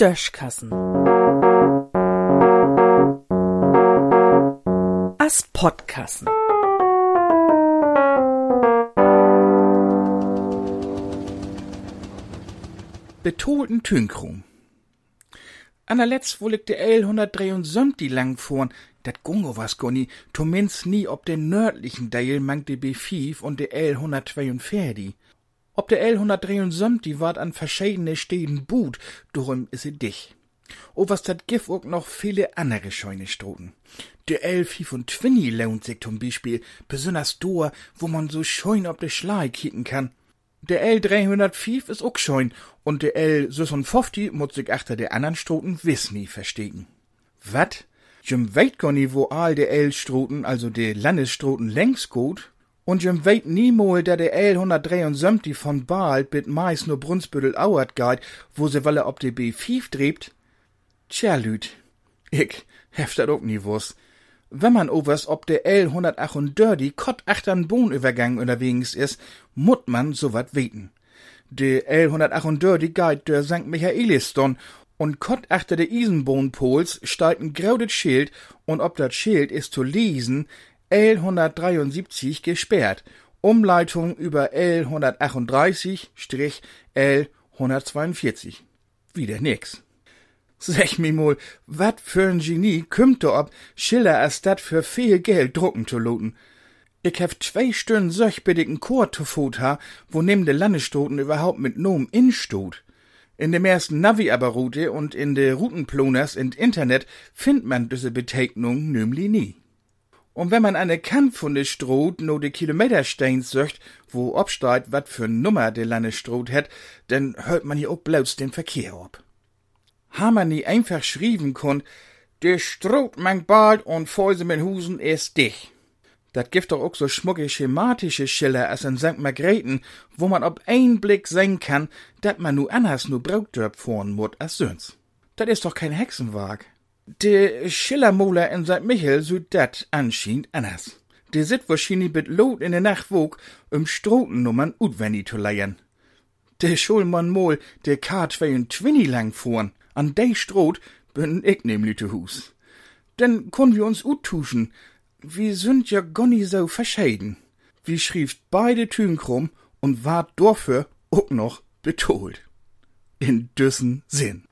Döschkassen. As Podkassen. Betolten Tünkrum. An der Letz wohl ich de L 173 lang vorn, dat gungo was gonni, zumindest nie ob den nördlichen Teil mangt de B5 und de L 142. Ob de L 173 ward an verschiedene Städten Boot, darum is sie dich. O was dat gif ook noch viele andere scheune Stroten. De L 25 lohnt sich zum Beispiel, besonders do, wo man so scheun ob de Schlei kicken kann. Der L305 is ook scheun und der L56 muss sich achter der anderen Stroten wiss nie verstehen. Wat? Jim weit gar nie, wo all der L-Stroten, also der Landesstroten längs gut. Und Jim weit niemol, da der L173 von Baal bit meist nur Brunsbüttel auert geht, wo se walle ob der B5 drebt. Tja, Lüd, ich heft dat ook nie wuss. Wenn man overs ob der L138 kott achtern Bohnübergang unterwegs ist, mut man so wat weten. De L138 geht der St. Michaeliston und kott achter de Isenbohnpols steigt ein graudet Schild und ob dat Schild ist zu lesen L173 gesperrt. Umleitung über L138-L142. Wieder nix. Sech mi mol, wat für ein Genie kümmt ob, Schiller as dat für viel Geld drucken zu luten. Ich hef zwei Stunden solch bedingten Chor zu Fut ha, wo nimm de Landesstoten überhaupt mit Nom instut. In dem ersten Navi-Aber-Route und in de Routenploners in Internet findt man diese Betegnung nämlich nie. Und wenn man eine Kant von de Stroh no de Kilometersteins söcht, wo obsteigt, wat für Nummer de Landesstrot het, dann hört man hier auch bloß den Verkehr ob ha man nie einfach schrieben konnt, der Stroh mang bald und Fäuse mit Husen ist dich. Dat gibt doch auch so schmucke schematische Schiller als in St. Margrethen, wo man ob ein Blick sehen kann, dat man nu anders nu Brautdörp fahren mut als sonst. Dat is doch kein Hexenwag. De Schillermoler in St. Michel so dat anscheinend anders. De sit wahrscheinlich mit Lot in der Nacht wog, um Strotennummern utwendig zu leiern. De Schulmann Mol, de K22 lang fuhren. An dei Stroh bin ich nämlich zu Hus. Denn können wir uns uttuschen. Wir sind ja gonni so verscheiden. Wir schrieft beide Türen krumm und ward dafür auch noch betolt. In düssen Sinn.